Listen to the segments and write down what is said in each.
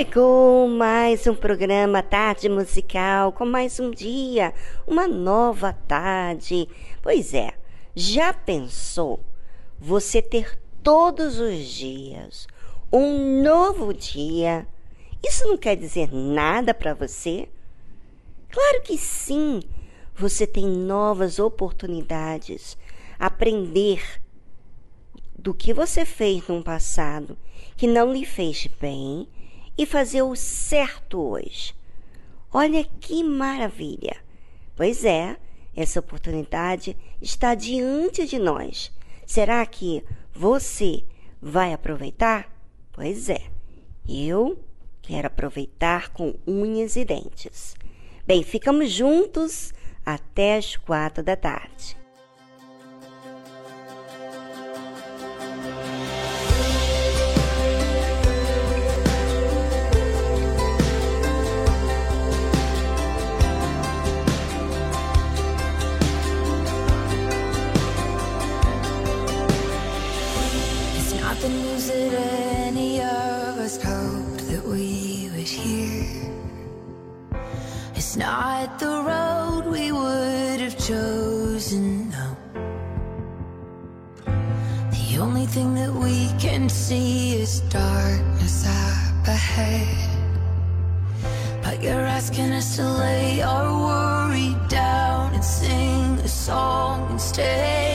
Chegou mais um programa Tarde Musical com mais um dia, uma nova tarde. Pois é, já pensou você ter todos os dias um novo dia? Isso não quer dizer nada para você? Claro que sim. Você tem novas oportunidades, aprender do que você fez no passado que não lhe fez bem e fazer o certo hoje. Olha que maravilha! Pois é, essa oportunidade está diante de nós. Será que você vai aproveitar? Pois é, eu quero aproveitar com unhas e dentes. Bem, ficamos juntos até as quatro da tarde. Not the road we would have chosen. The only thing that we can see is darkness up ahead. But you're asking us to lay our worry down and sing a song instead.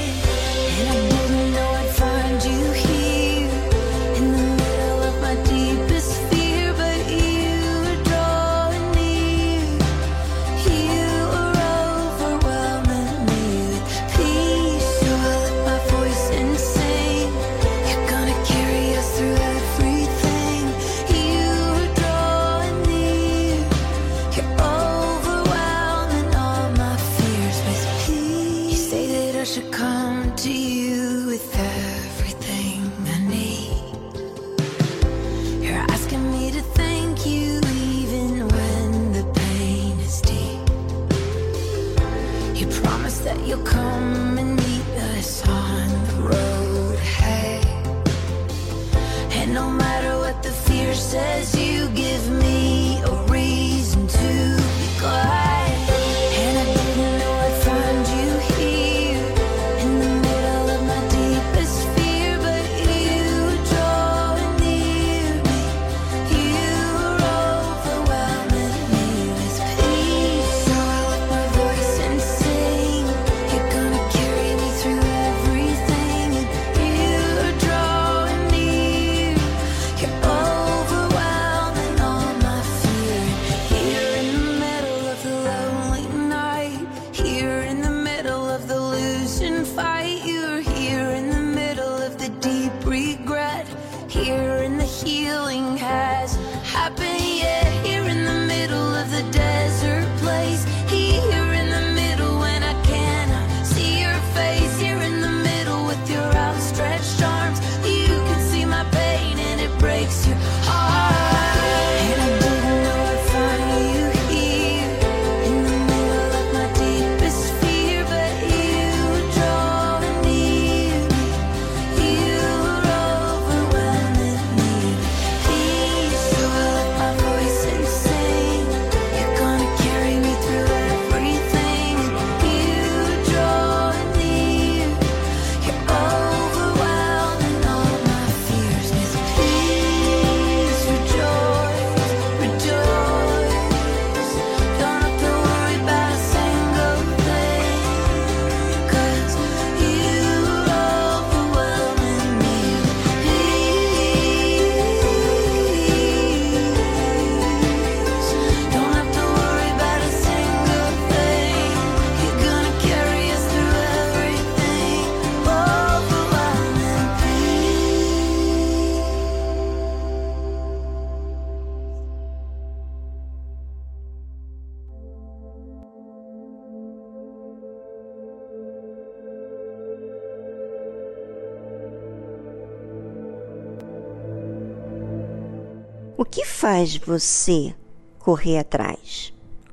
Faz você correr atrás?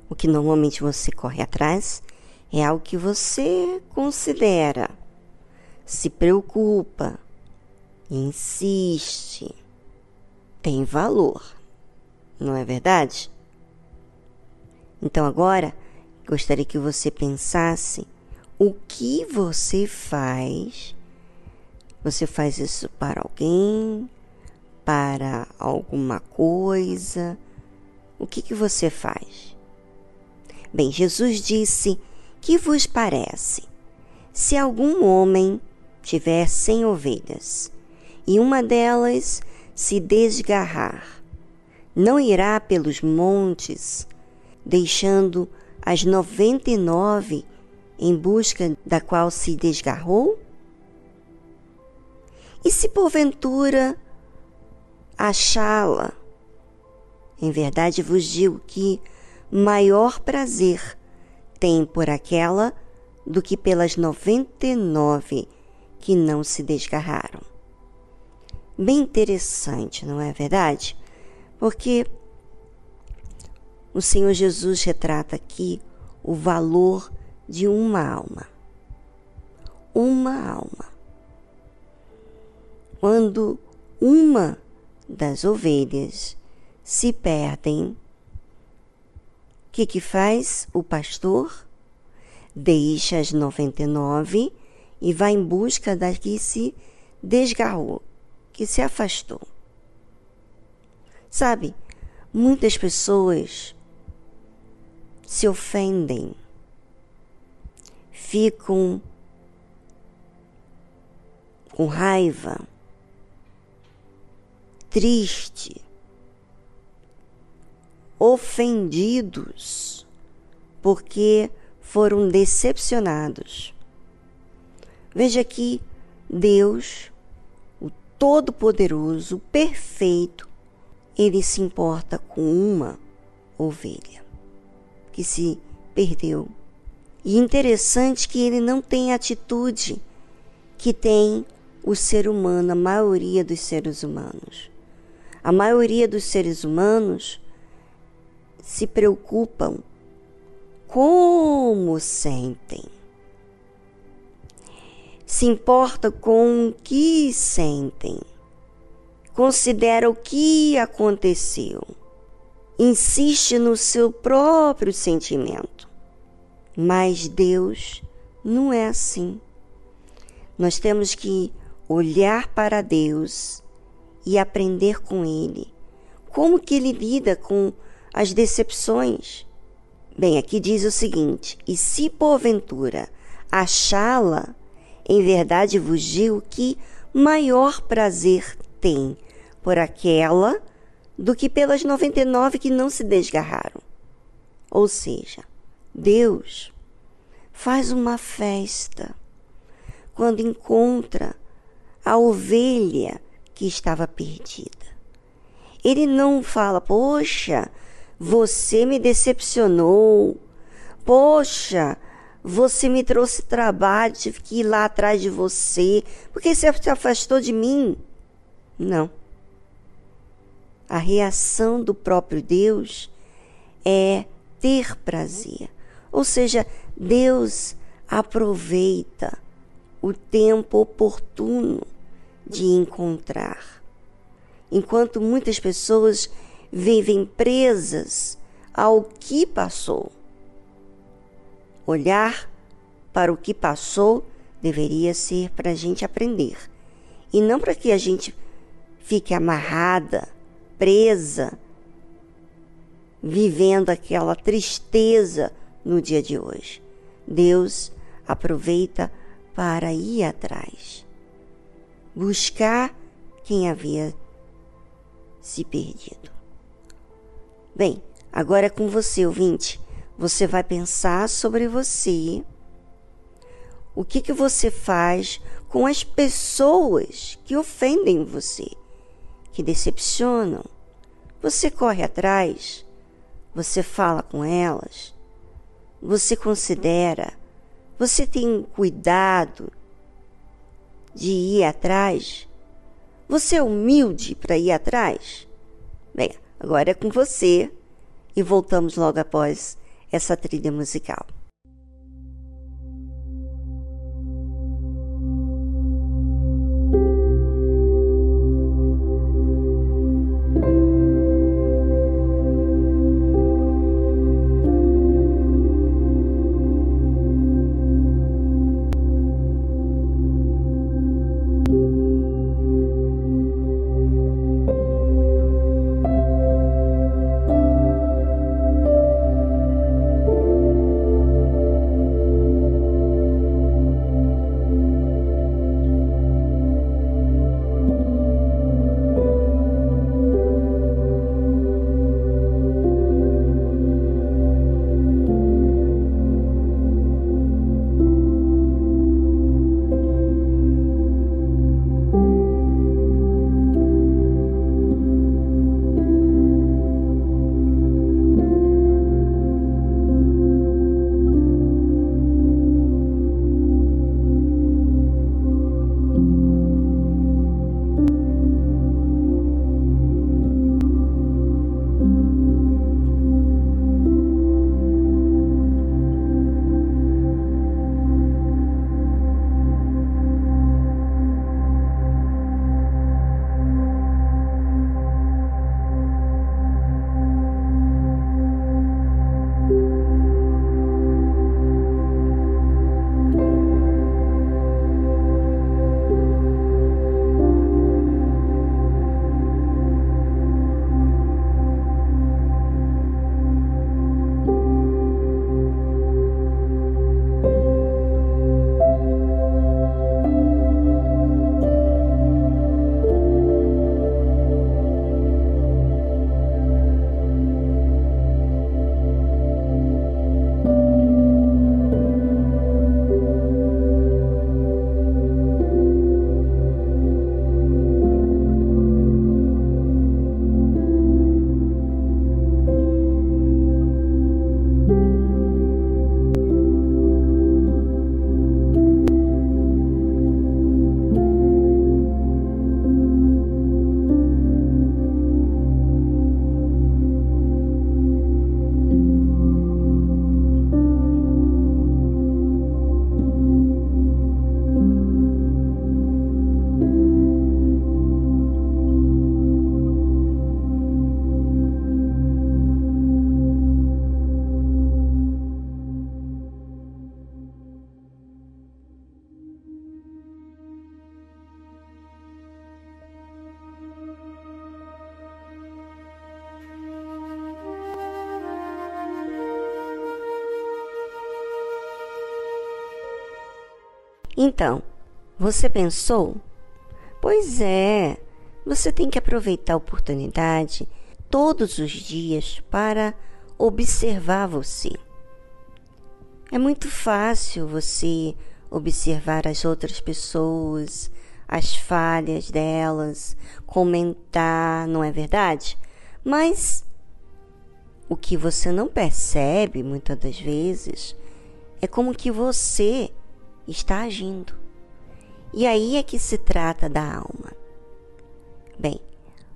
O que normalmente você corre atrás é algo que você considera, se preocupa, insiste, tem valor. Não é verdade? Então agora gostaria que você pensasse o que você faz. Você faz isso para alguém, para alguma coisa? O que, que você faz? Bem, Jesus disse: Que vos parece? Se algum homem tiver cem ovelhas e uma delas se desgarrar, não irá pelos montes, deixando as noventa e nove em busca da qual se desgarrou? E se porventura achá-la. Em verdade vos digo que maior prazer tem por aquela do que pelas noventa e nove que não se desgarraram. Bem interessante, não é verdade? Porque o Senhor Jesus retrata aqui o valor de uma alma. Uma alma. Quando uma das ovelhas se perdem, o que, que faz o pastor? Deixa as 99 e vai em busca da que se desgarrou, que se afastou. Sabe, muitas pessoas se ofendem, ficam com raiva, triste, ofendidos, porque foram decepcionados. Veja que Deus, o Todo-Poderoso, perfeito, ele se importa com uma ovelha que se perdeu. E interessante que ele não tem a atitude que tem o ser humano, a maioria dos seres humanos. A maioria dos seres humanos se preocupam como sentem. Se importa com o que sentem. Considera o que aconteceu. Insiste no seu próprio sentimento. Mas Deus não é assim. Nós temos que olhar para Deus e aprender com ele. Como que ele lida com as decepções? Bem, aqui diz o seguinte: E se porventura achá-la, em verdade vos digo que maior prazer tem por aquela do que pelas 99 que não se desgarraram. Ou seja, Deus faz uma festa quando encontra a ovelha que estava perdida. Ele não fala, poxa, você me decepcionou, poxa, você me trouxe trabalho, tive que ir lá atrás de você, porque você se afastou de mim. Não. A reação do próprio Deus é ter prazer. Ou seja, Deus aproveita o tempo oportuno de encontrar. Enquanto muitas pessoas vivem presas ao que passou. Olhar para o que passou deveria ser para a gente aprender e não para que a gente fique amarrada, presa, vivendo aquela tristeza no dia de hoje. Deus aproveita para ir atrás buscar quem havia se perdido. Bem, agora é com você, ouvinte. Você vai pensar sobre você. O que, que você faz com as pessoas que ofendem você, que decepcionam? Você corre atrás? Você fala com elas? Você considera? Você tem cuidado de ir atrás? Você é humilde para ir atrás? Bem, agora é com você e voltamos logo após essa trilha musical. Então, você pensou? Pois é, você tem que aproveitar a oportunidade todos os dias para observar você. É muito fácil você observar as outras pessoas, as falhas delas, comentar, não é verdade? Mas o que você não percebe muitas das vezes é como que você está agindo. E aí é que se trata da alma. Bem,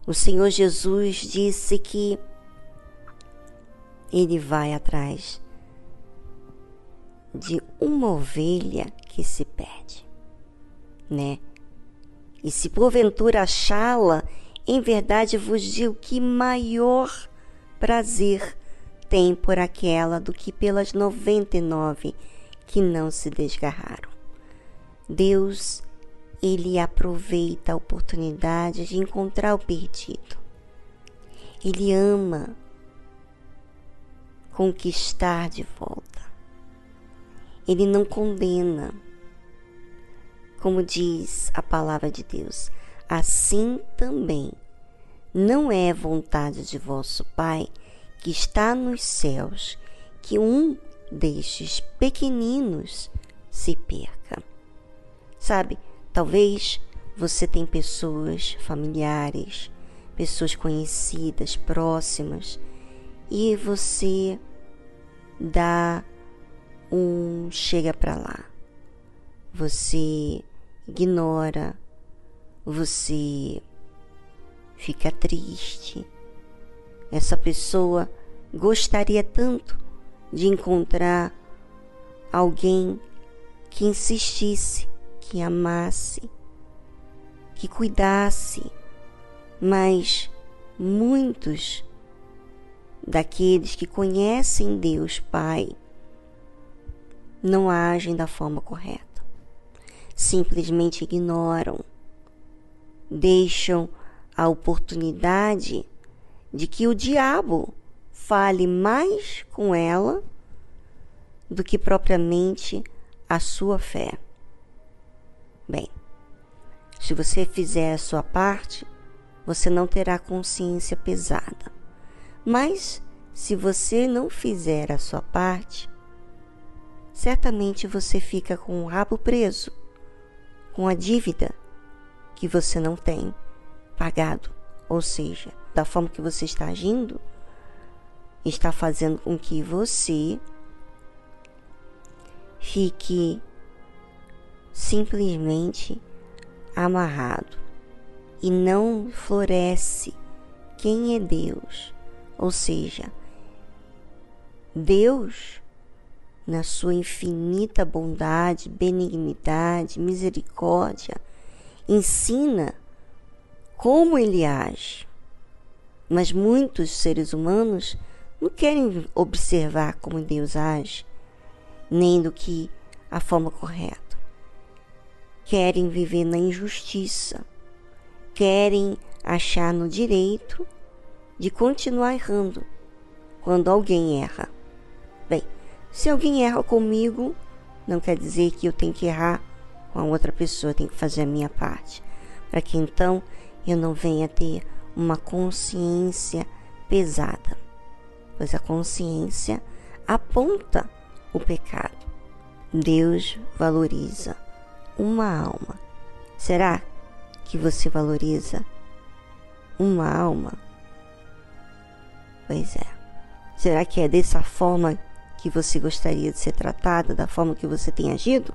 o Senhor Jesus disse que ele vai atrás de uma ovelha que se perde, né? E se porventura achá-la, em verdade vos digo que maior prazer tem por aquela do que pelas noventa e nove que não se desgarraram. Deus, ele aproveita a oportunidade de encontrar o perdido. Ele ama conquistar de volta. Ele não condena. Como diz a palavra de Deus, assim também não é vontade de vosso Pai que está nos céus que um destes pequeninos se perca. Sabe, talvez você tem pessoas familiares, pessoas conhecidas, próximas, e você dá um chega para lá. Você ignora, você fica triste. Essa pessoa gostaria tanto de encontrar alguém que insistisse, que amasse, que cuidasse, mas muitos daqueles que conhecem Deus Pai não agem da forma correta. Simplesmente ignoram, deixam a oportunidade de que o diabo fale mais com ela do que propriamente a sua fé. Bem, se você fizer a sua parte, você não terá consciência pesada. Mas, se você não fizer a sua parte, certamente você fica com o rabo preso, com a dívida que você não tem pagado. Ou seja, da forma que você está agindo, está fazendo com que você fique simplesmente amarrado e não floresce quem é Deus. Ou seja, Deus, na sua infinita bondade, benignidade, misericórdia, ensina como ele age. Mas muitos seres humanos não querem observar como Deus age, nem do que a forma correta. Querem viver na injustiça, querem achar no direito de continuar errando quando alguém erra. Bem, se alguém erra comigo, não quer dizer que eu tenho que errar com a outra pessoa, tenho que fazer a minha parte, para que então eu não venha ter uma consciência pesada, pois a consciência aponta o pecado. Deus valoriza uma alma. Será que você valoriza uma alma? Pois é. Será que é dessa forma que você gostaria de ser tratada, da forma que você tem agido?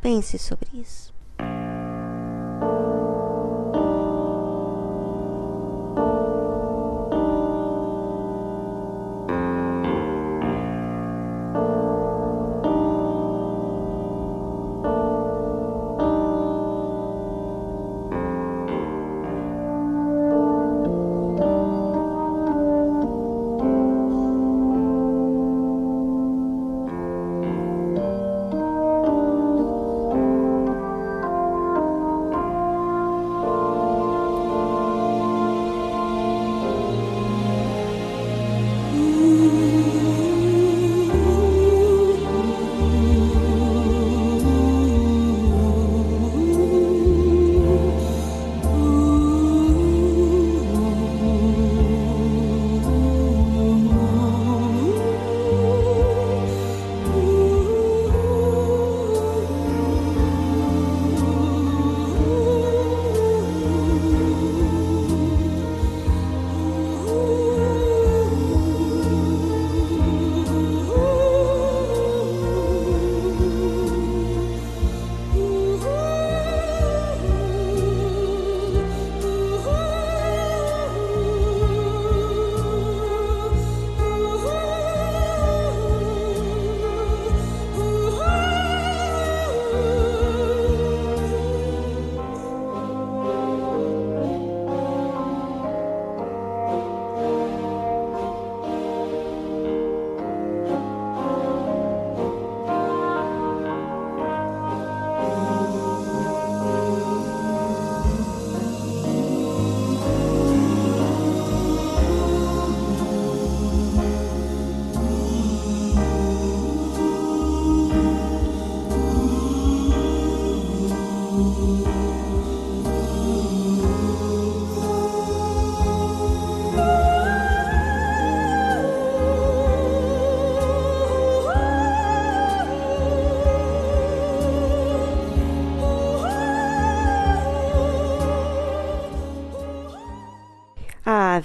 Pense sobre isso.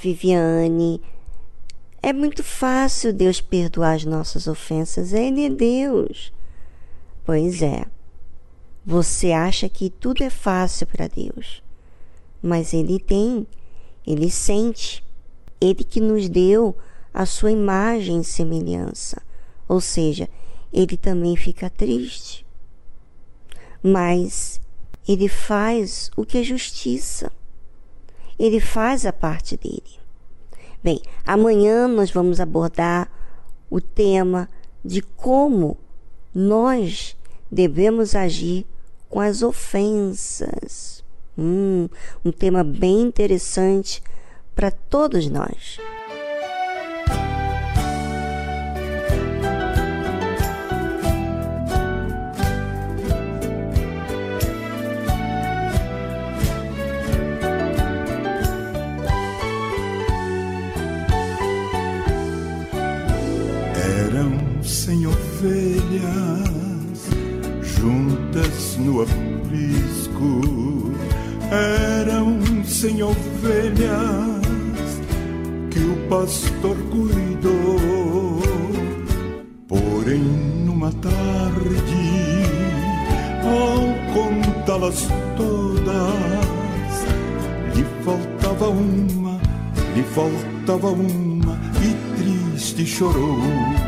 Viviane, é muito fácil Deus perdoar as nossas ofensas. Ele é Deus. Pois é. Você acha que tudo é fácil para Deus. Mas Ele tem, Ele sente. Ele que nos deu a sua imagem e semelhança. Ou seja, Ele também fica triste. Mas Ele faz o que é justiça. Ele faz a parte dele. Bem, amanhã nós vamos abordar o tema de como nós devemos agir com as ofensas. Hum, um tema bem interessante para todos nós. Juntas no aprisco. Eram sem ovelhas que o pastor cuidou. Porém, numa tarde, ao contá-las todas, lhe faltava uma, lhe faltava uma e triste chorou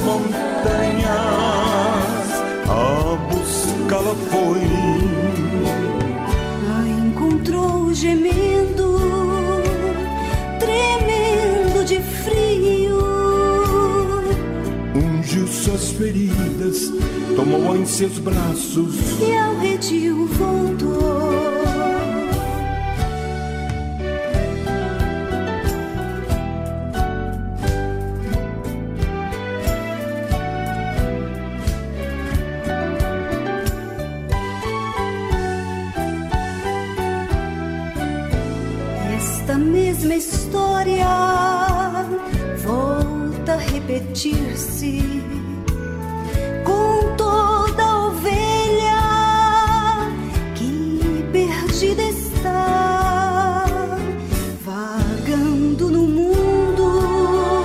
montanhas a buscá-la foi. A encontrou gemendo, tremendo de frio. Ungiu suas feridas, tomou em seus braços e ao redil voltou. Repetir-se com toda ovelha que perdida está, vagando no mundo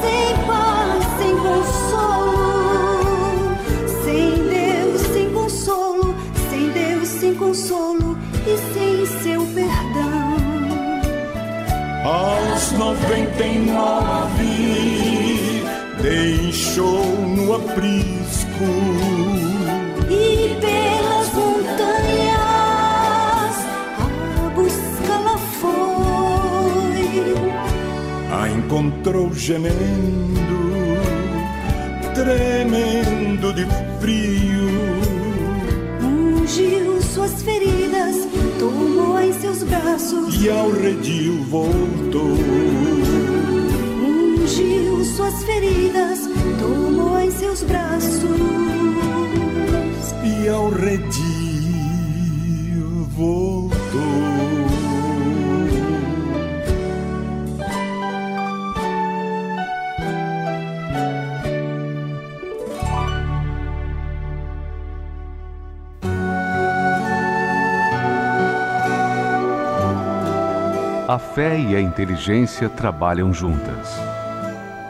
sem paz, sem consolo, sem Deus, sem consolo, sem Deus, sem consolo e sem seu perdão. Aos noventa e nove deixou no aprisco e pelas montanhas a buscá-la foi. A encontrou gemendo, tremendo de frio. Ungiu suas feridas, tomou em seus braços e ao redil voltou ungiu suas feridas, seus braços e ao redil voltou. A fé e a inteligência trabalham juntas.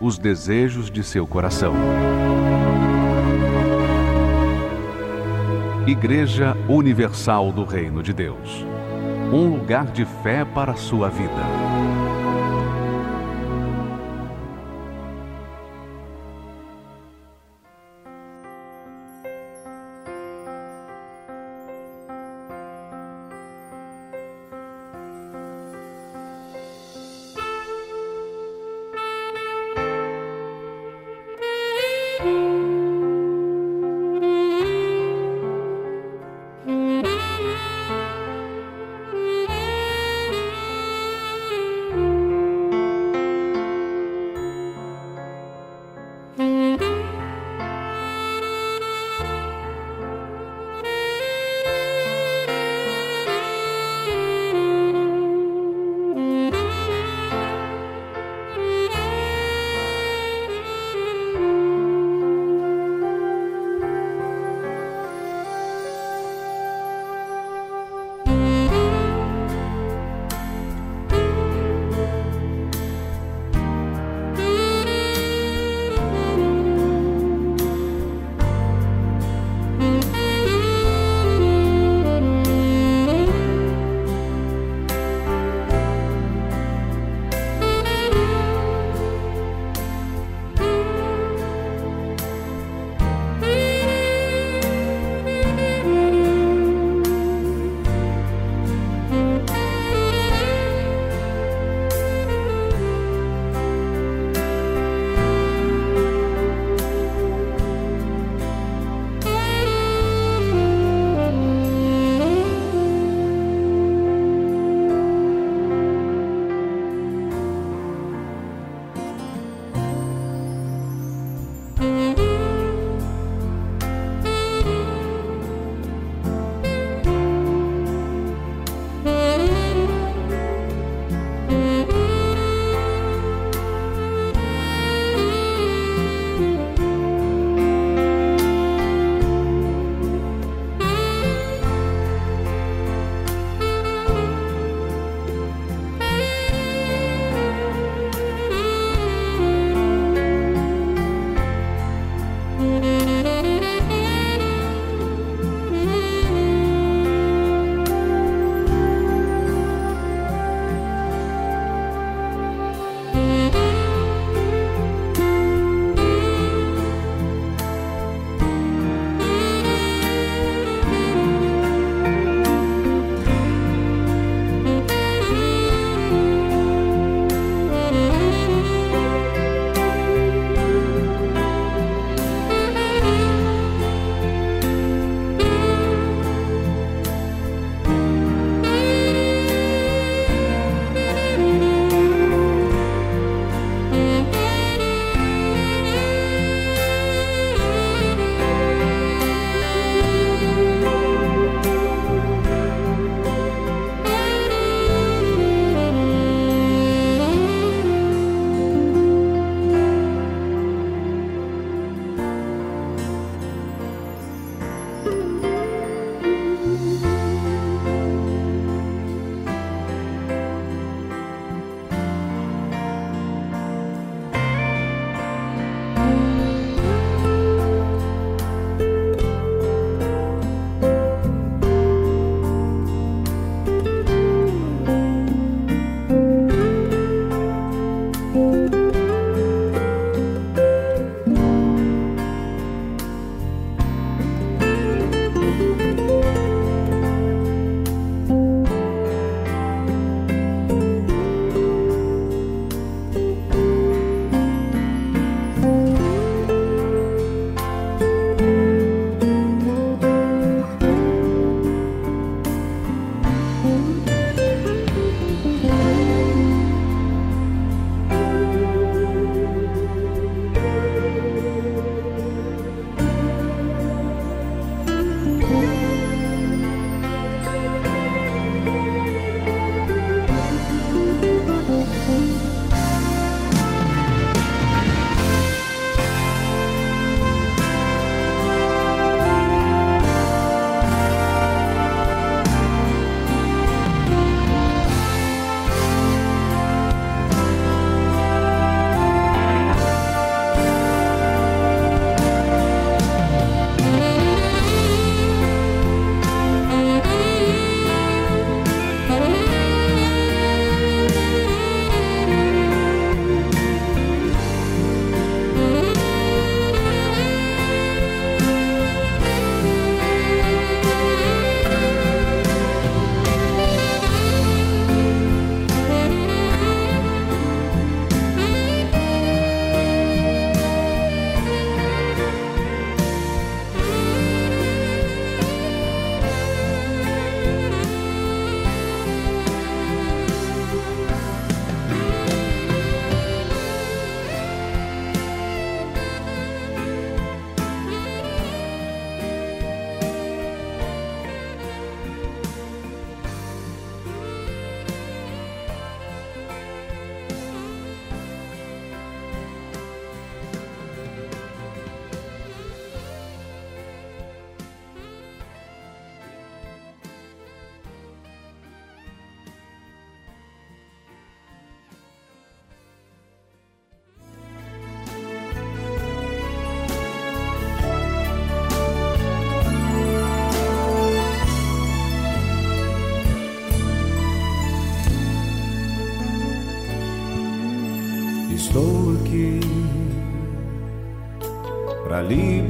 os desejos de seu coração. Igreja Universal do Reino de Deus um lugar de fé para a sua vida.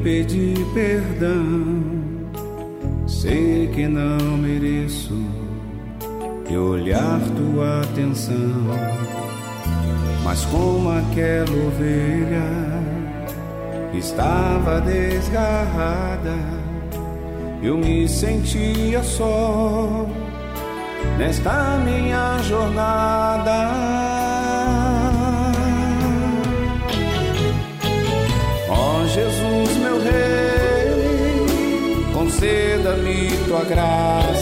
Pedir perdão. Sei que não mereço e olhar tua atenção, mas como aquela ovelha estava desgarrada, eu me sentia só nesta minha jornada. Graça.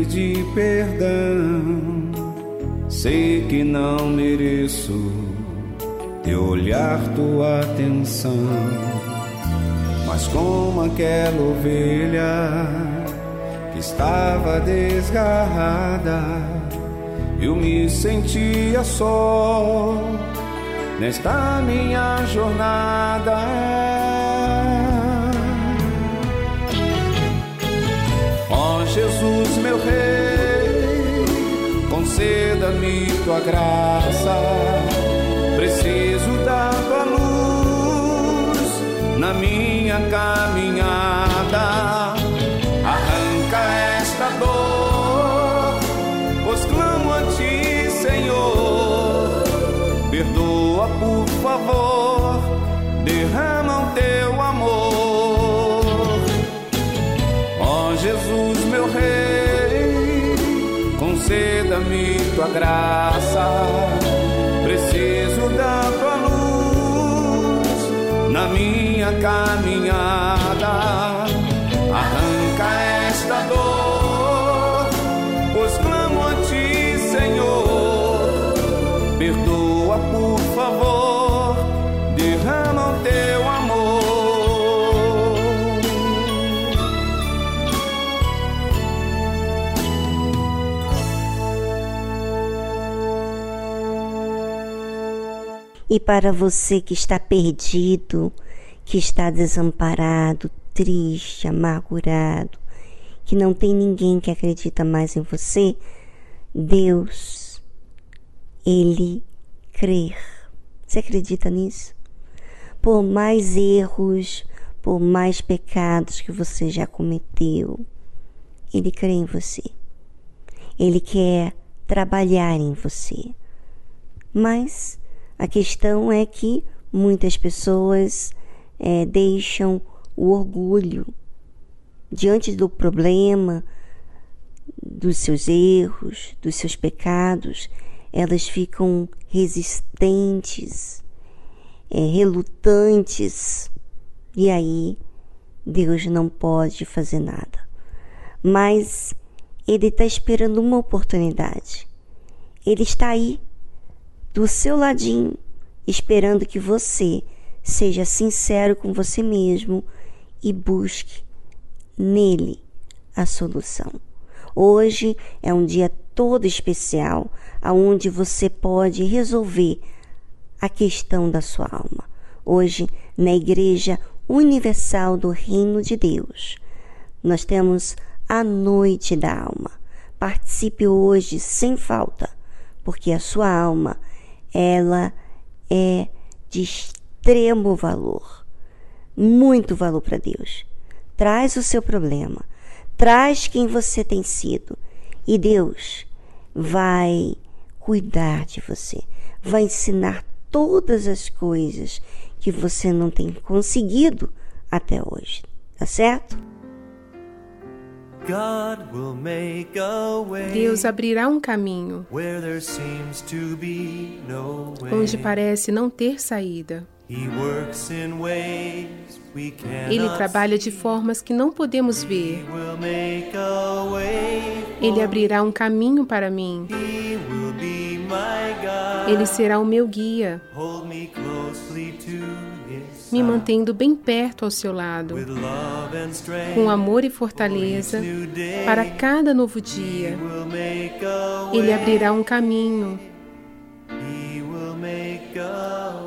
Pedir perdão. Sei que não mereço teu olhar, tua atenção, mas como aquela ovelha que estava desgarrada, eu me sentia só nesta minha jornada. Meu Rei, conceda-me tua graça. Preciso da tua luz na minha caminhada. Tua graça. Preciso da tua luz na minha caminhada. E para você que está perdido, que está desamparado, triste, amargurado, que não tem ninguém que acredita mais em você, Deus, Ele crer. Você acredita nisso? Por mais erros, por mais pecados que você já cometeu, Ele crê em você. Ele quer trabalhar em você. Mas a questão é que muitas pessoas é, deixam o orgulho diante do problema, dos seus erros, dos seus pecados, elas ficam resistentes, é, relutantes, e aí Deus não pode fazer nada. Mas Ele está esperando uma oportunidade. Ele está aí do seu ladinho, esperando que você seja sincero com você mesmo e busque nele a solução. Hoje é um dia todo especial aonde você pode resolver a questão da sua alma. Hoje, na Igreja Universal do Reino de Deus, nós temos a Noite da Alma. Participe hoje sem falta, porque a sua alma ela é de extremo valor, muito valor para Deus. Traz o seu problema, traz quem você tem sido e Deus vai cuidar de você, vai ensinar todas as coisas que você não tem conseguido até hoje, tá certo? Deus abrirá um caminho onde parece não ter saída. Ele trabalha de formas que não podemos ver. Ele abrirá um caminho para mim. Ele será o meu guia, me mantendo bem perto ao seu lado, com amor e fortaleza para cada novo dia. Ele abrirá um caminho.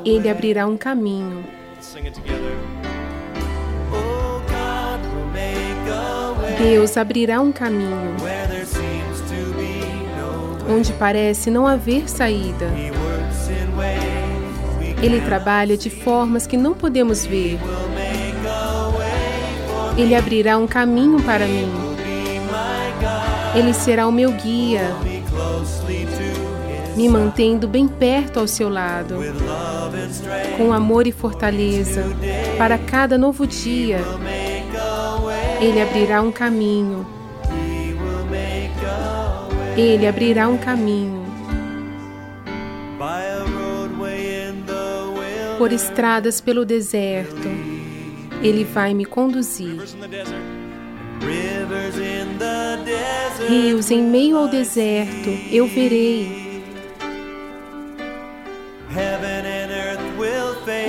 Ele abrirá um caminho. Deus abrirá um caminho onde parece não haver saída. Ele trabalha de formas que não podemos ver. Ele abrirá um caminho para mim. Ele será o meu guia, me mantendo bem perto ao seu lado, com amor e fortaleza para cada novo dia. Ele abrirá um caminho. Ele abrirá um caminho. Por estradas pelo deserto, Ele vai me conduzir. Rios em meio ao deserto, eu verei.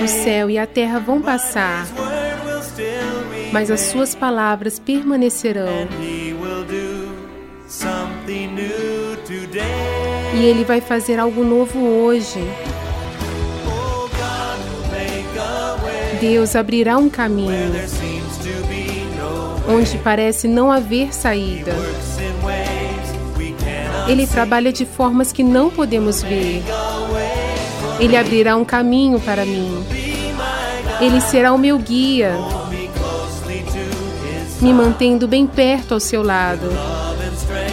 O céu e a terra vão passar, mas as suas palavras permanecerão. E Ele vai fazer algo novo hoje. Deus abrirá um caminho onde parece não haver saída. Ele trabalha de formas que não podemos ver. Ele abrirá um caminho para mim. Ele será o meu guia, me mantendo bem perto ao seu lado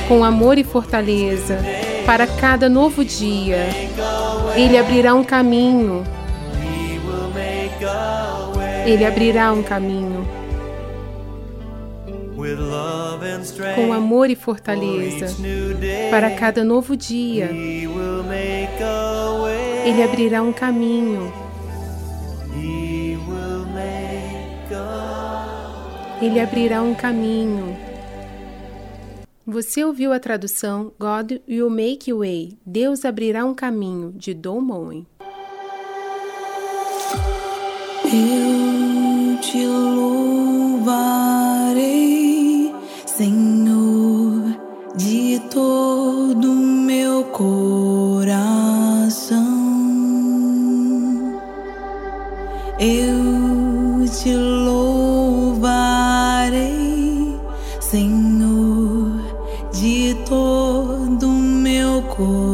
com amor e fortaleza para cada novo dia. Ele abrirá um caminho. Ele abrirá um caminho. Com amor e fortaleza para cada novo dia. Ele abrirá um caminho. Ele abrirá um caminho. Você ouviu a tradução God will make way, Deus abrirá um caminho, de Don Moen. Eu te louvarei, Senhor, de todo meu coração. Eu te louvarei, Senhor de todo meu coração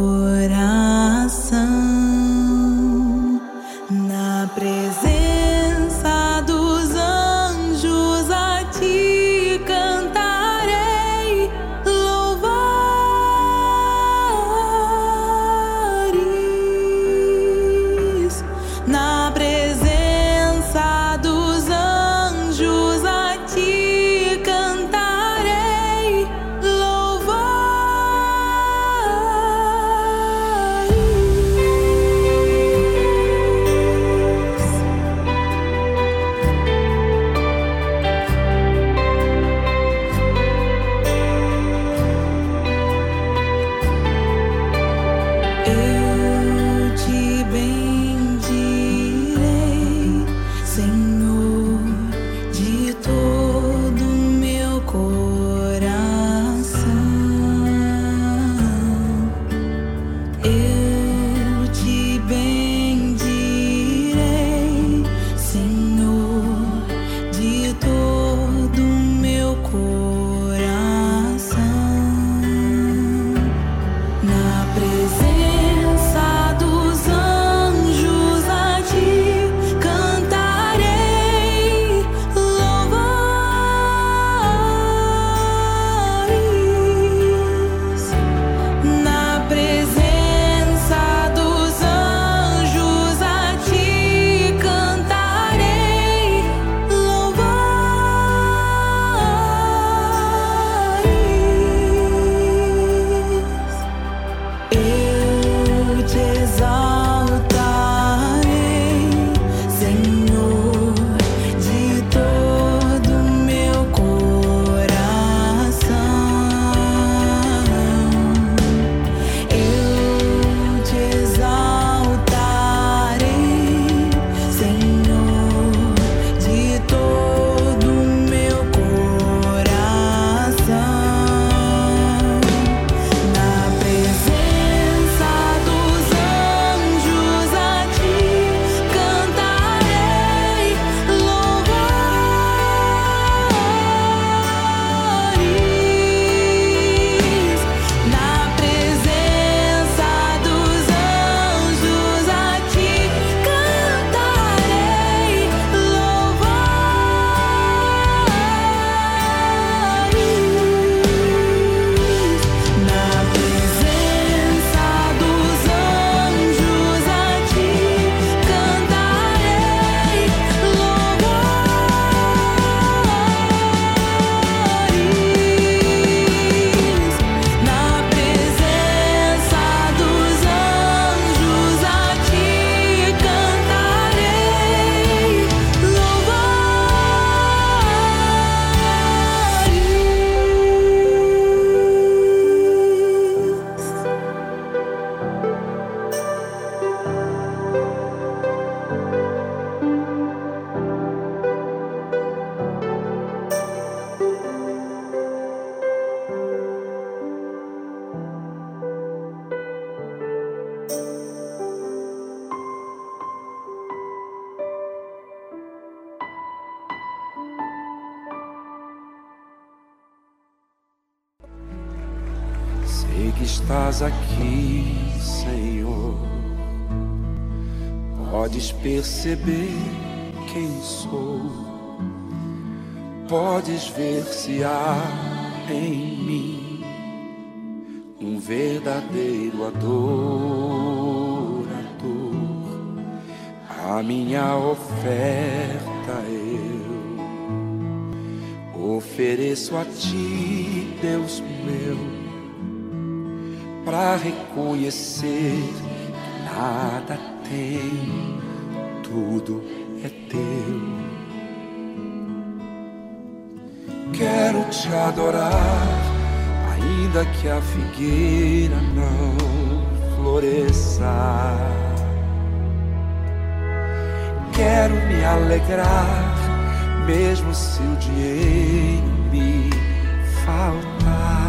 estás aqui, Senhor. Podes perceber quem sou. Podes ver se há em mim um verdadeiro adorador. A minha oferta eu ofereço a ti, Deus meu, para reconhecer que nada tem, tudo é teu. Quero te adorar, ainda que a figueira não floresça. Quero me alegrar mesmo se o dinheiro me faltar.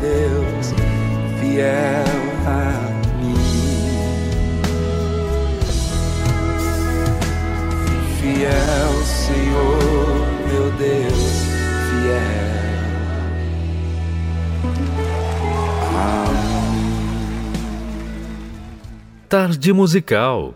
Deus fiel a mim. Fiel, Senhor, meu Deus, fiel. A mim. Tarde musical.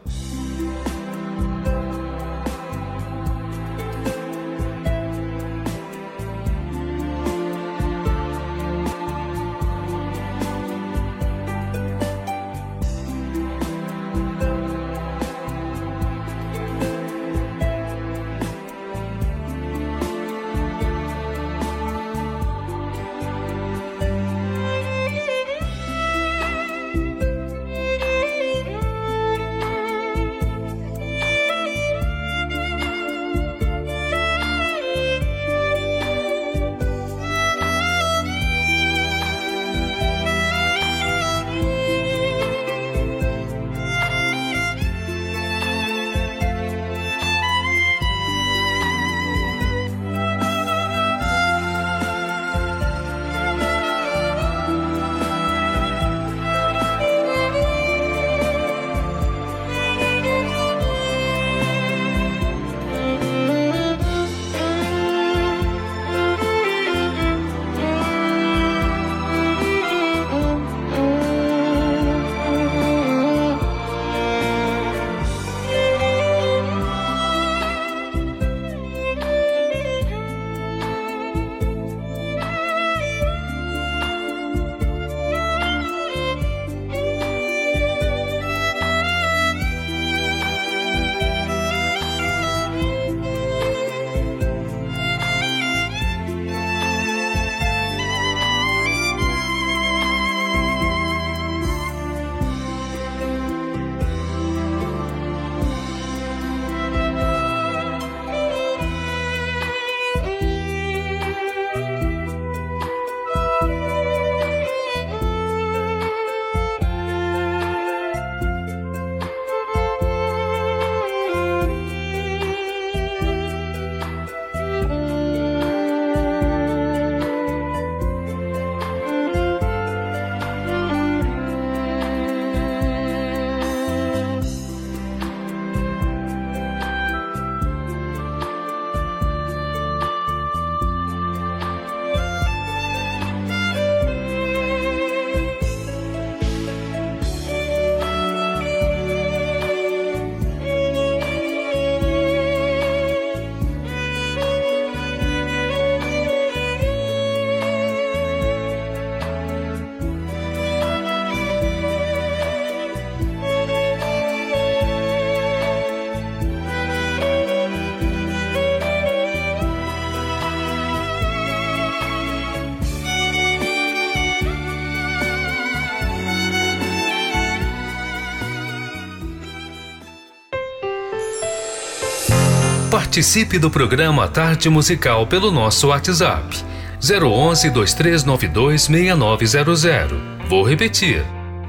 Participe do programa Tarde Musical pelo nosso WhatsApp 011 2392 6900. Vou repetir.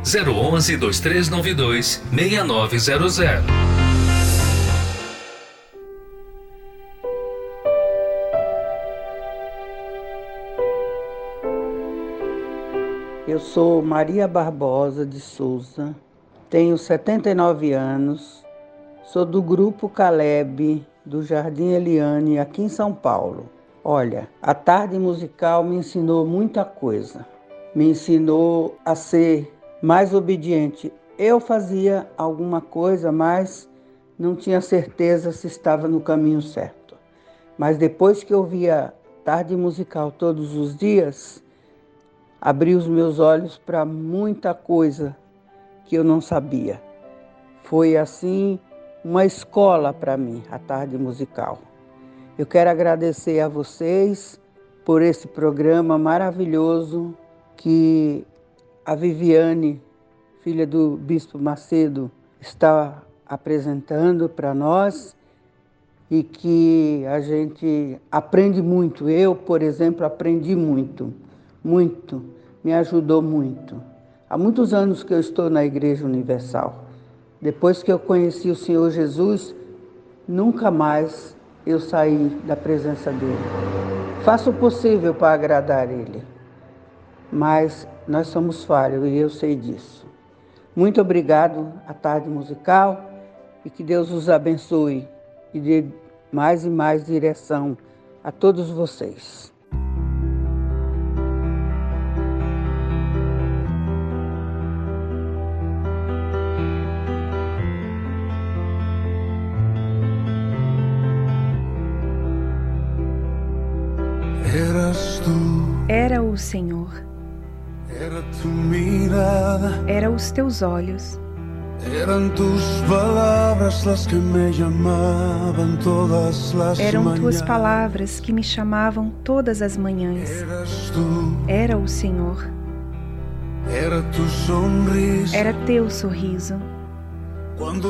011 2392 6900. Eu sou Maria Barbosa de Souza, tenho 79 anos, sou do grupo Caleb do Jardim Eliane, aqui em São Paulo. Olha, a tarde musical me ensinou muita coisa. Me ensinou a ser mais obediente. Eu fazia alguma coisa, mas não tinha certeza se estava no caminho certo. Mas depois que eu via tarde musical todos os dias, abri os meus olhos para muita coisa que eu não sabia. Foi assim uma escola para mim, a tarde musical. Eu quero agradecer a vocês por esse programa maravilhoso que a Viviane, filha do Bispo Macedo, está apresentando para nós e que a gente aprende muito. Eu, por exemplo, aprendi muito, muito, me ajudou muito. Há muitos anos que eu estou na Igreja Universal. Depois que eu conheci o Senhor Jesus, nunca mais eu saí da presença dele. Faço o possível para agradar ele, mas nós somos falhos e eu sei disso. Muito obrigado à tarde musical e que Deus os abençoe e dê mais e mais direção a todos vocês. Era o Senhor. Era os teus olhos. Eram tuas palavras as que me chamavam todas as Eram tuas palavras que me chamavam todas as manhãs. Era o Senhor. Era tu. Era teu sorriso. Quando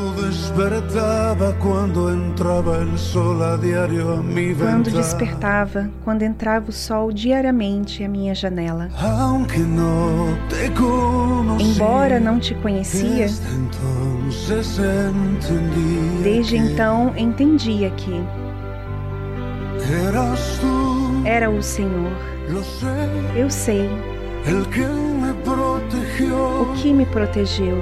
despertava, quando entrava o sol diariamente à minha janela. Embora não te conhecia, desde então entendia que era o Senhor. Eu sei. O que me protegeu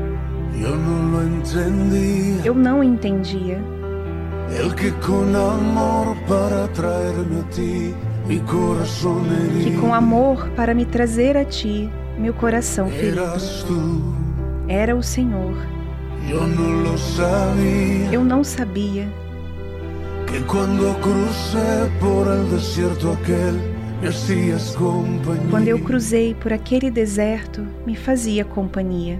Eu não entendia. Que com amor para me trazer a ti, meu coração ferido. Era o Senhor. Eu não sabia. Que quando crucé por el desierto aquel quando eu cruzei por aquele deserto, me fazia companhia.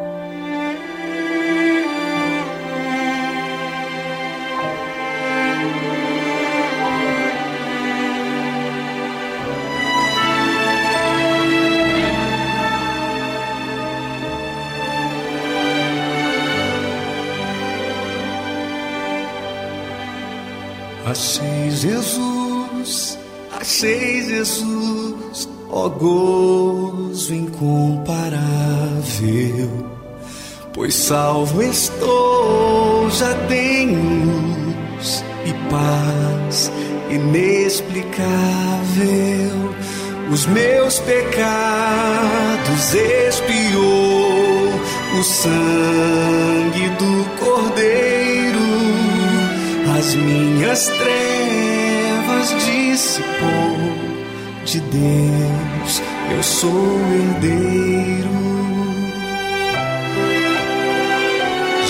Achei Jesus, achei Jesus, ó gozo incomparável, pois salvo estou, já tenho luz e paz inexplicável. Os meus pecados expiou o sangue do Cordeiro as minhas trevas dissipou de Deus, eu sou herdeiro.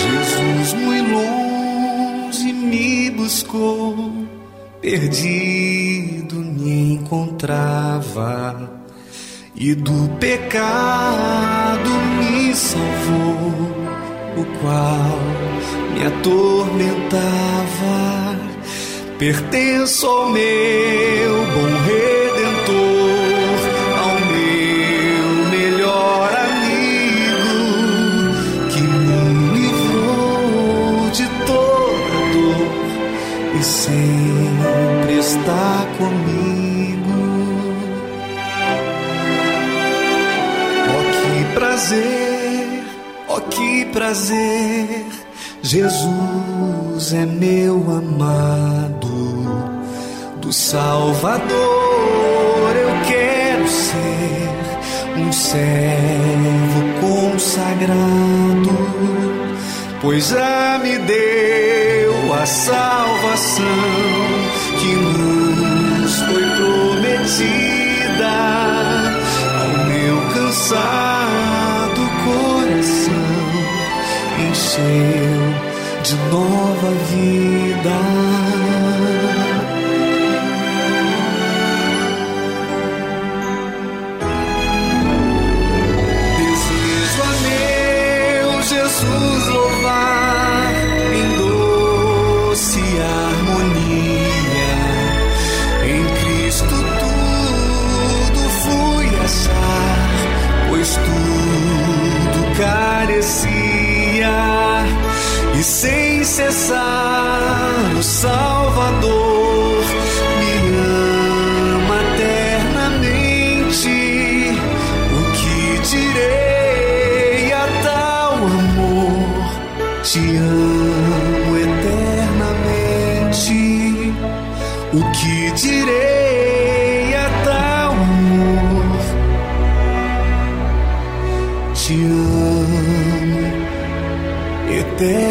Jesus muito longe me buscou, perdido me encontrava e do pecado me salvou, o qual me atormentava. Pertenço ao meu bom redentor, ao meu melhor amigo, que me livrou de toda dor e sempre está comigo. Oh, que prazer, oh, que prazer. Jesus é meu amado, do Salvador eu quero ser um servo consagrado, pois já me deu a salvação que nos foi prometida ao meu cansado de nova vida. E sem cessar o Salvador me ama eternamente. O que direi a tal amor? Te amo eternamente. O que direi a tal amor? Te amo eternamente.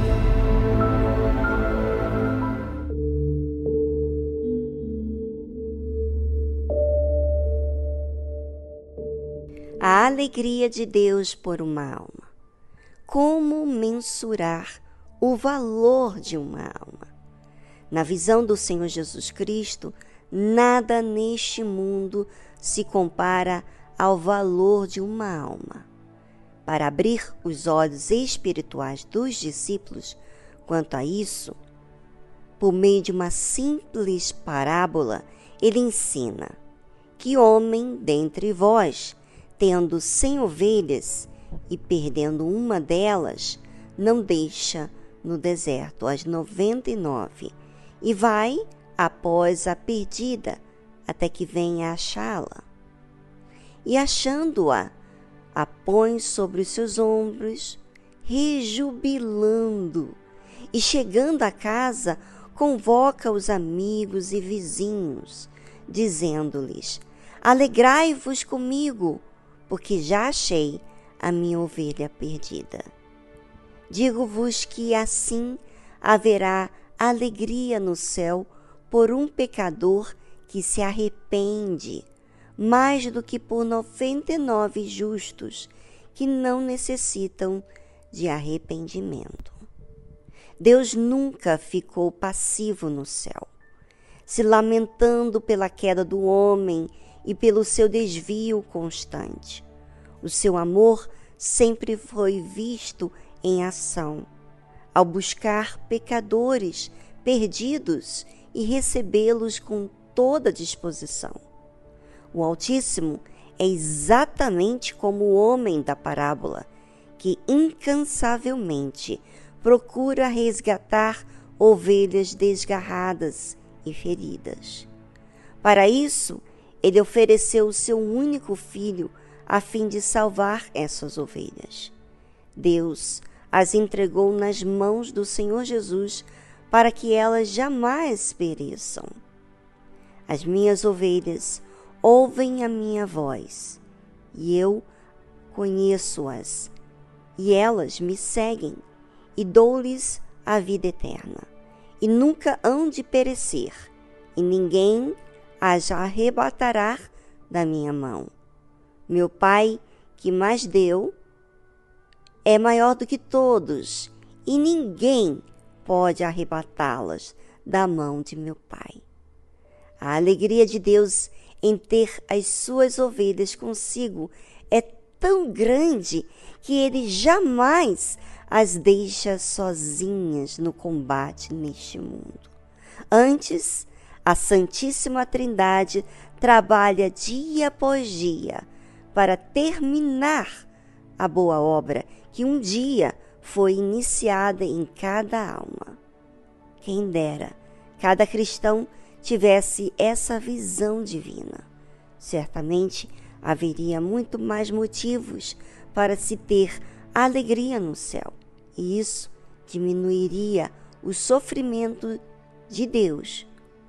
Alegria de Deus por uma alma. Como mensurar o valor de uma alma? Na visão do Senhor Jesus Cristo, nada neste mundo se compara ao valor de uma alma. Para abrir os olhos espirituais dos discípulos quanto a isso, por meio de uma simples parábola, ele ensina que homem dentre vós tendo cem ovelhas e perdendo uma delas, não deixa no deserto. As noventa e nove. E vai após a perdida até que venha achá-la. E achando-a, a põe sobre os seus ombros, rejubilando, e chegando à casa, convoca os amigos e vizinhos, dizendo-lhes: Alegrai-vos comigo, porque já achei a minha ovelha perdida. Digo-vos que assim haverá alegria no céu por um pecador que se arrepende, mais do que por noventa e nove justos que não necessitam de arrependimento. Deus nunca ficou passivo no céu, se lamentando pela queda do homem e pelo seu desvio constante. O seu amor sempre foi visto em ação, ao buscar pecadores perdidos e recebê-los com toda disposição. O Altíssimo é exatamente como o homem da parábola, que incansavelmente procura resgatar ovelhas desgarradas e feridas. Para isso, ele ofereceu o seu único filho a fim de salvar essas ovelhas. Deus as entregou nas mãos do Senhor Jesus para que elas jamais pereçam. As minhas ovelhas ouvem a minha voz, e eu conheço-as, e elas me seguem, e dou-lhes a vida eterna, e nunca hão de perecer, e ninguém as arrebatará da minha mão. Meu Pai, que mais deu, é maior do que todos, e ninguém pode arrebatá-las da mão de meu Pai. A alegria de Deus em ter as suas ovelhas consigo é tão grande que ele jamais as deixa sozinhas no combate neste mundo. Antes, a Santíssima Trindade trabalha dia após dia para terminar a boa obra que um dia foi iniciada em cada alma. Quem dera cada cristão tivesse essa visão divina. Certamente haveria muito mais motivos para se ter alegria no céu, e isso diminuiria o sofrimento de Deus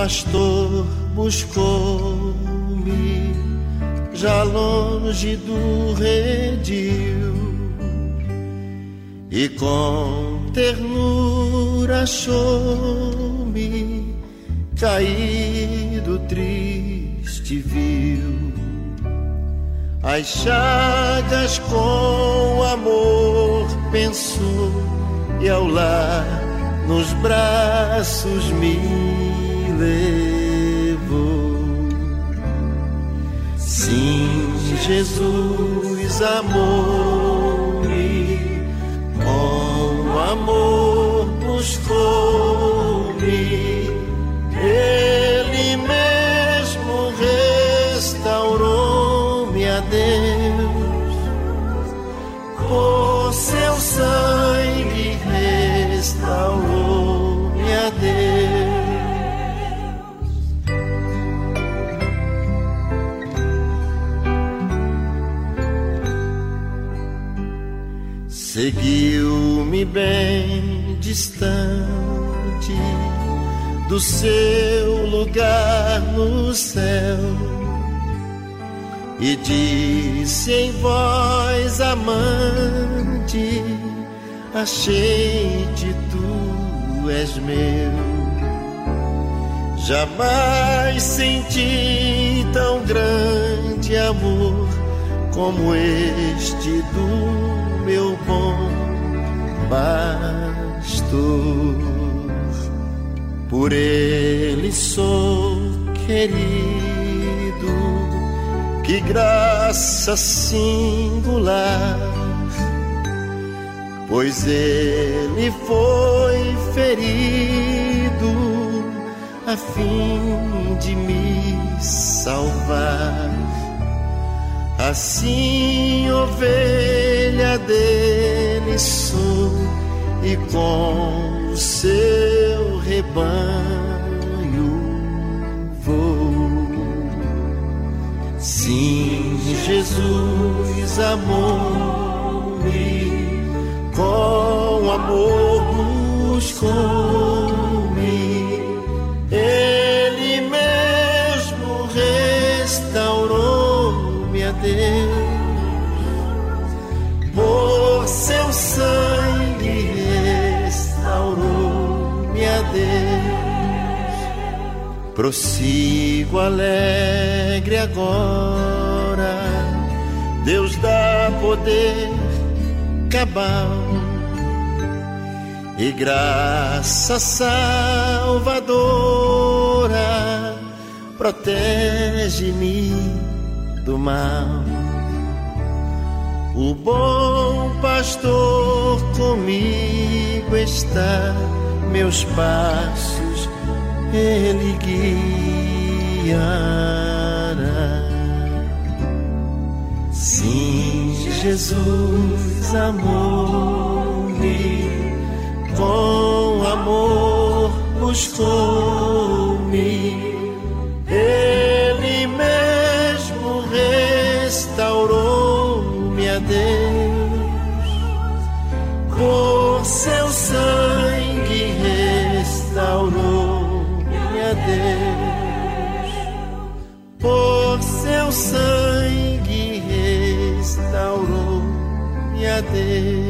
pastor buscou-me já longe do redil. E com ternura achou-me caído, triste viu as chagas com amor pensou e ao lar nos braços me levou. Sim, Jesus amou-me, com amor buscou-me, bem distante do seu lugar no céu e disse em voz amante: Achei-te, tu és meu. Jamais senti tão grande amor como este do meu bom pastor. Por ele sou querido, que graça singular, pois ele foi ferido a fim de me salvar Assim, ovelha dele sou, e com o seu rebanho vou. Sim, Jesus amou-me, com amor buscou-me. Deus, por seu sangue restaurou-me a Deus. Prossigo alegre agora, Deus dá poder cabal e graça salvadora protege-me do mal. O bom pastor comigo está, meus passos ele guiará. Sim, Jesus amou-me, com amor buscou-me. Ele me restaurou-me a Deus, por seu sangue restaurou minha Deus, por seu sangue restaurou minha Deus.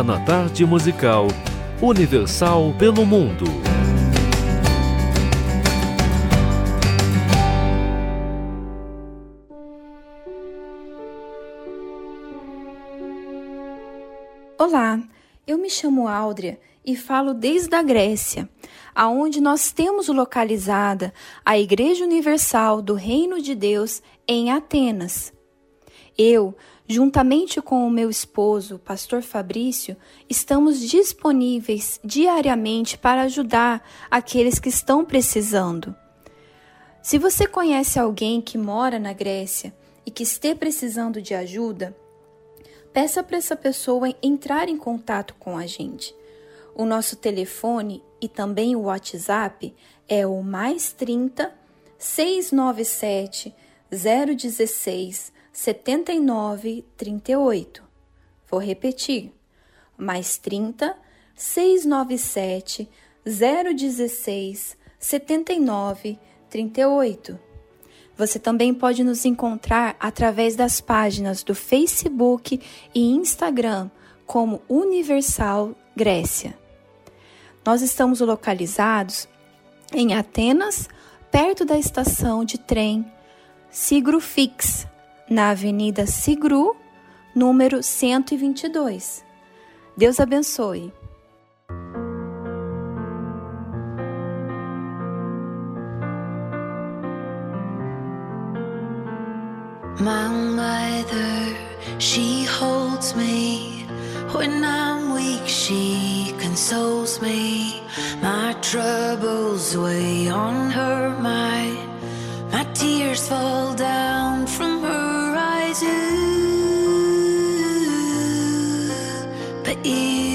Agora na tarde musical Universal pelo Mundo. Olá, eu me chamo Áudria e falo desde a Grécia, aonde nós temos localizada a Igreja Universal do Reino de Deus em Atenas. Eu, juntamente com o meu esposo, pastor Fabrício, estamos disponíveis diariamente para ajudar aqueles que estão precisando. Se você conhece alguém que mora na Grécia e que esteja precisando de ajuda, peça para essa pessoa entrar em contato com a gente. O nosso telefone e também o WhatsApp é o mais 30 697 016 79 38. Vou repetir. Mais 30 697 016 79 38. Você também pode nos encontrar através das páginas do Facebook e Instagram como Universal Grécia. Nós estamos localizados em Atenas, perto da estação de trem Sigru Fix, na Avenida Sigru, número 122. Deus abençoe. My mother, she holds me when I'm weak. She consoles me. My troubles weigh on her mind. My tears fall down from her eyes. Ooh, but you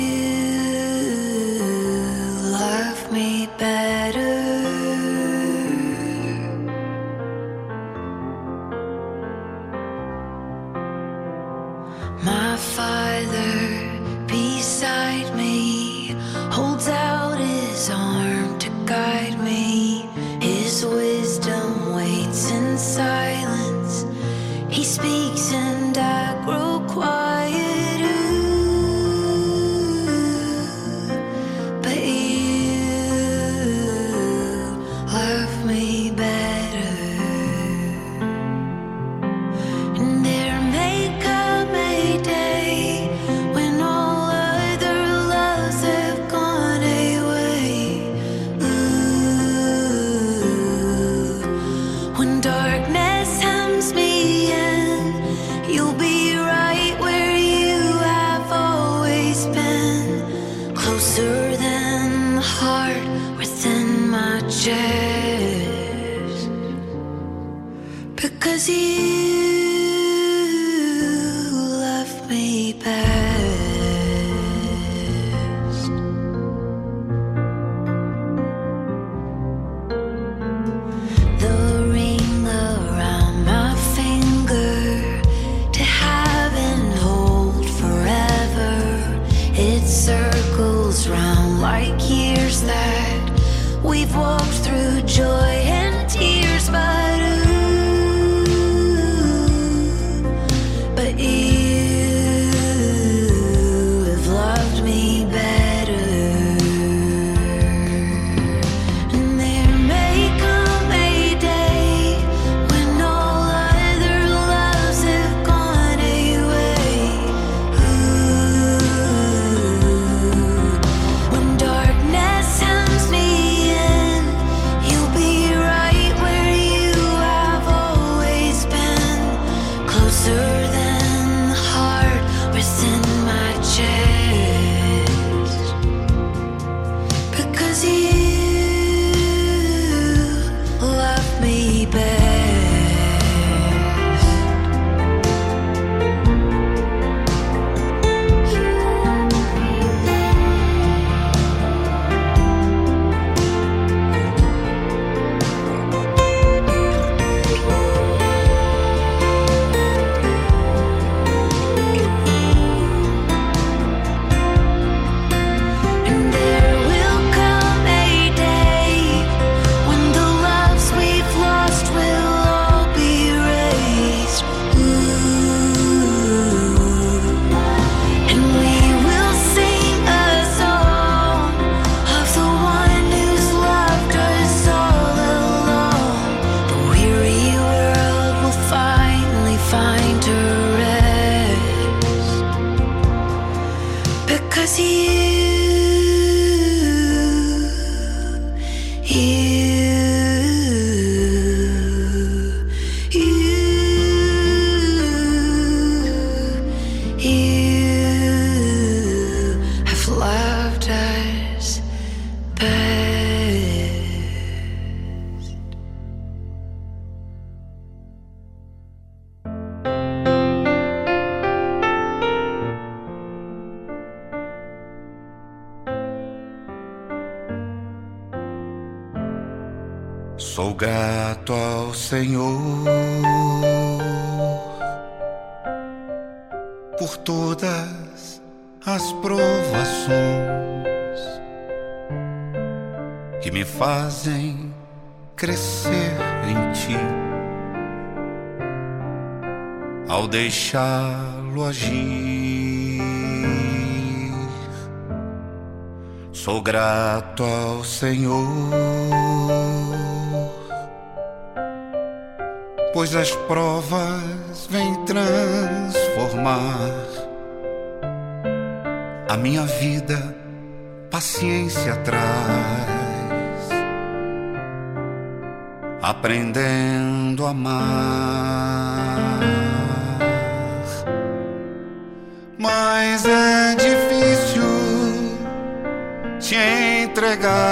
Shah.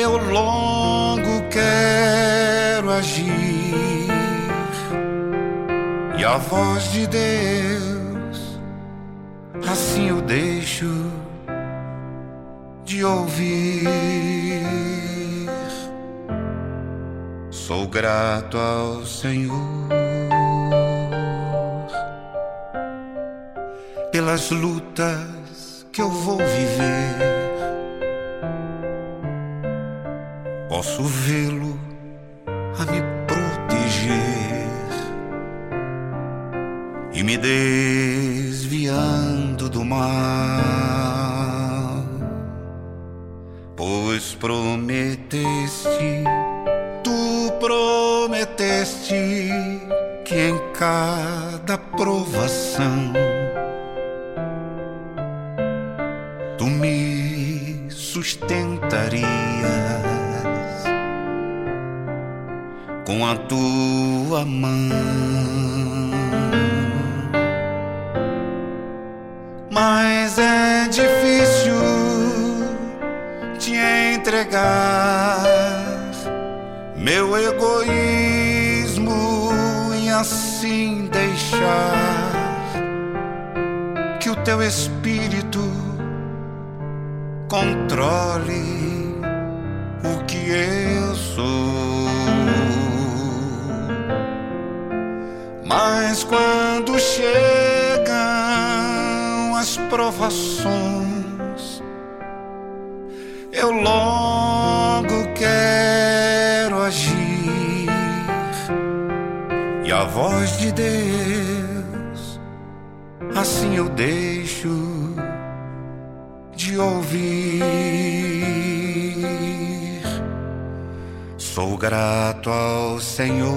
eu logo quero agir e a voz de Deus, assim eu deixo de ouvir. Sou grato ao Senhor pelas lutas que eu vou viver. Posso vê-lo a me proteger. E me desviando do mal, pois prometeste, tu prometeste que em cada provação tu me sustentarias com a tua mão. Mas é difícil te entregar meu egoísmo e assim deixar que o teu espírito controle o que eu sou. Mas quando chegam as provações, eu logo quero agir e a voz de Deus, assim eu deixo de ouvir. Sou grato ao Senhor,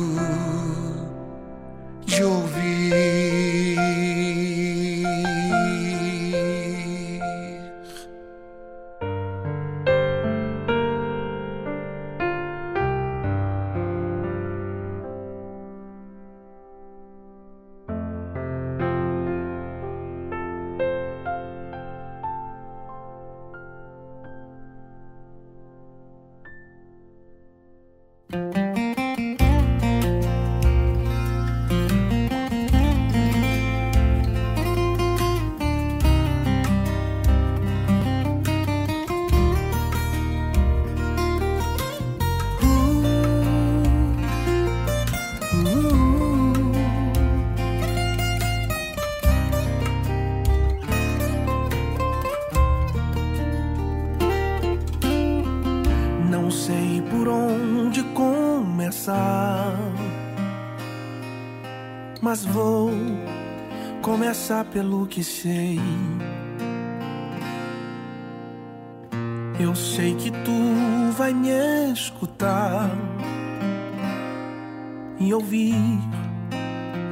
que sei. Eu sei que tu vai me escutar e ouvir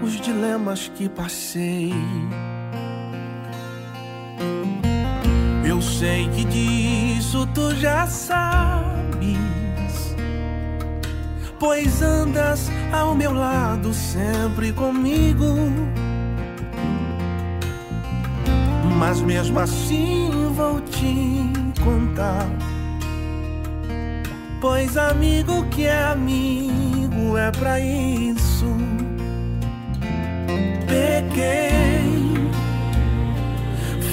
os dilemas que passei. Eu sei que disso tu já sabes pois andas ao meu lado sempre comigo. Mas mesmo assim vou te contar. Pois amigo que é amigo é pra isso. Pequei,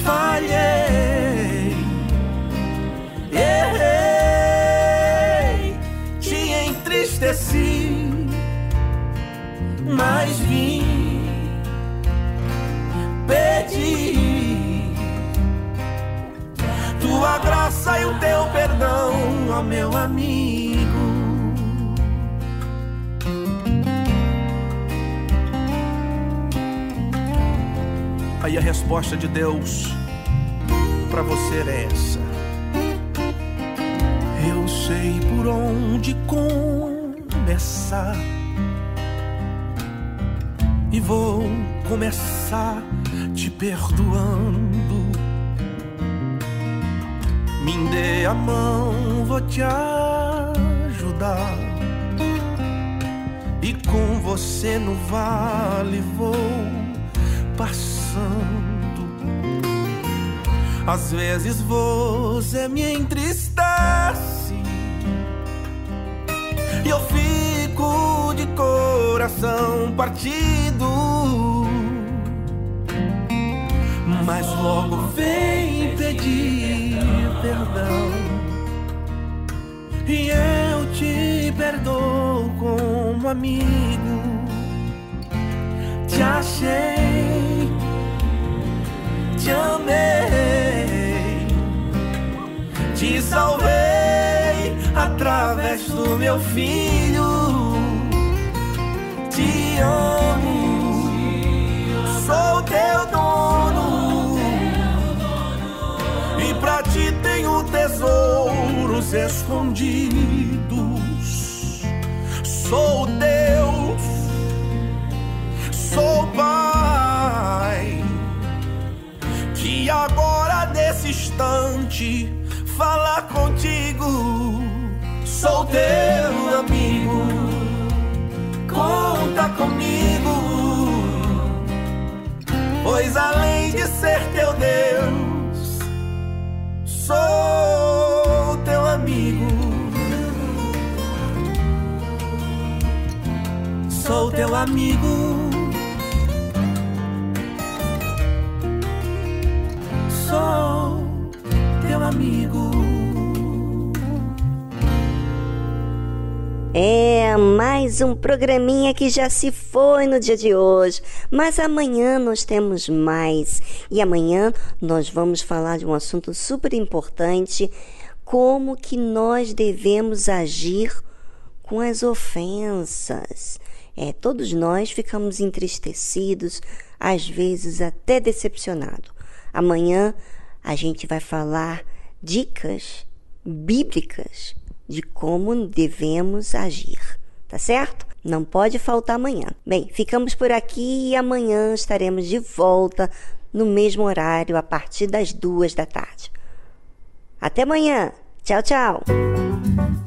falhei, errei. entristeci, mas vim pedir graça e o teu perdão, ó meu amigo. Aí a resposta de Deus para você é essa. Eu sei por onde com começar. E vou começar te perdoando. Me dê a mão, vou te ajudar. E com você no vale vou passando. Às vezes você me entristece e eu fico de coração partido. Mas logo vem pedir perdão. E eu te perdoo como amigo. Te achei, te amei, te salvei através do meu filho. Te amo, sou teu dono, e pra ti tenho tesouros escondidos. Sou Deus, sou Pai, que agora nesse instante falar contigo sou teu amigo. Conta comigo, pois além de ser teu Deus, sou teu amigo. Sou teu amigo. Sou teu amigo. Mais um programinha que já se foi no dia de hoje, mas amanhã nós temos mais. E amanhã nós vamos falar de um assunto super importante, como que nós devemos agir com as ofensas. É, todos nós ficamos entristecidos, às vezes até decepcionados. Amanhã a gente vai falar dicas bíblicas de como devemos agir, tá certo? Não pode faltar amanhã. Bem, ficamos por aqui e amanhã estaremos de volta no mesmo horário a partir das duas da tarde. Até amanhã. Tchau, tchau.